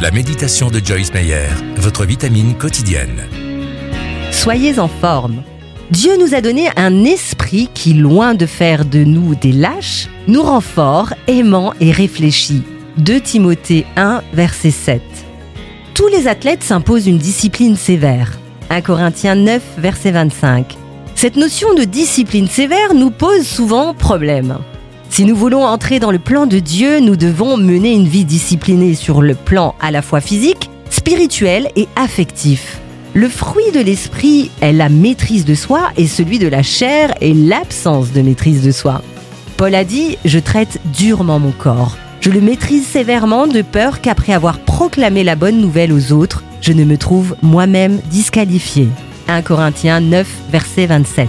La méditation de Joyce Meyer, votre vitamine quotidienne. Soyez en forme. Dieu nous a donné un esprit qui, loin de faire de nous des lâches, nous rend forts, aimants et réfléchis. 2 Timothée 1, verset 7. Tous les athlètes s'imposent une discipline sévère. 1 Corinthiens 9, verset 25. Cette notion de discipline sévère nous pose souvent problème. Si nous voulons entrer dans le plan de Dieu, nous devons mener une vie disciplinée sur le plan à la fois physique, spirituel et affectif. Le fruit de l'esprit est la maîtrise de soi et celui de la chair est l'absence de maîtrise de soi. Paul a dit ⁇ Je traite durement mon corps. Je le maîtrise sévèrement de peur qu'après avoir proclamé la bonne nouvelle aux autres, je ne me trouve moi-même disqualifié. 1 Corinthiens 9, verset 27.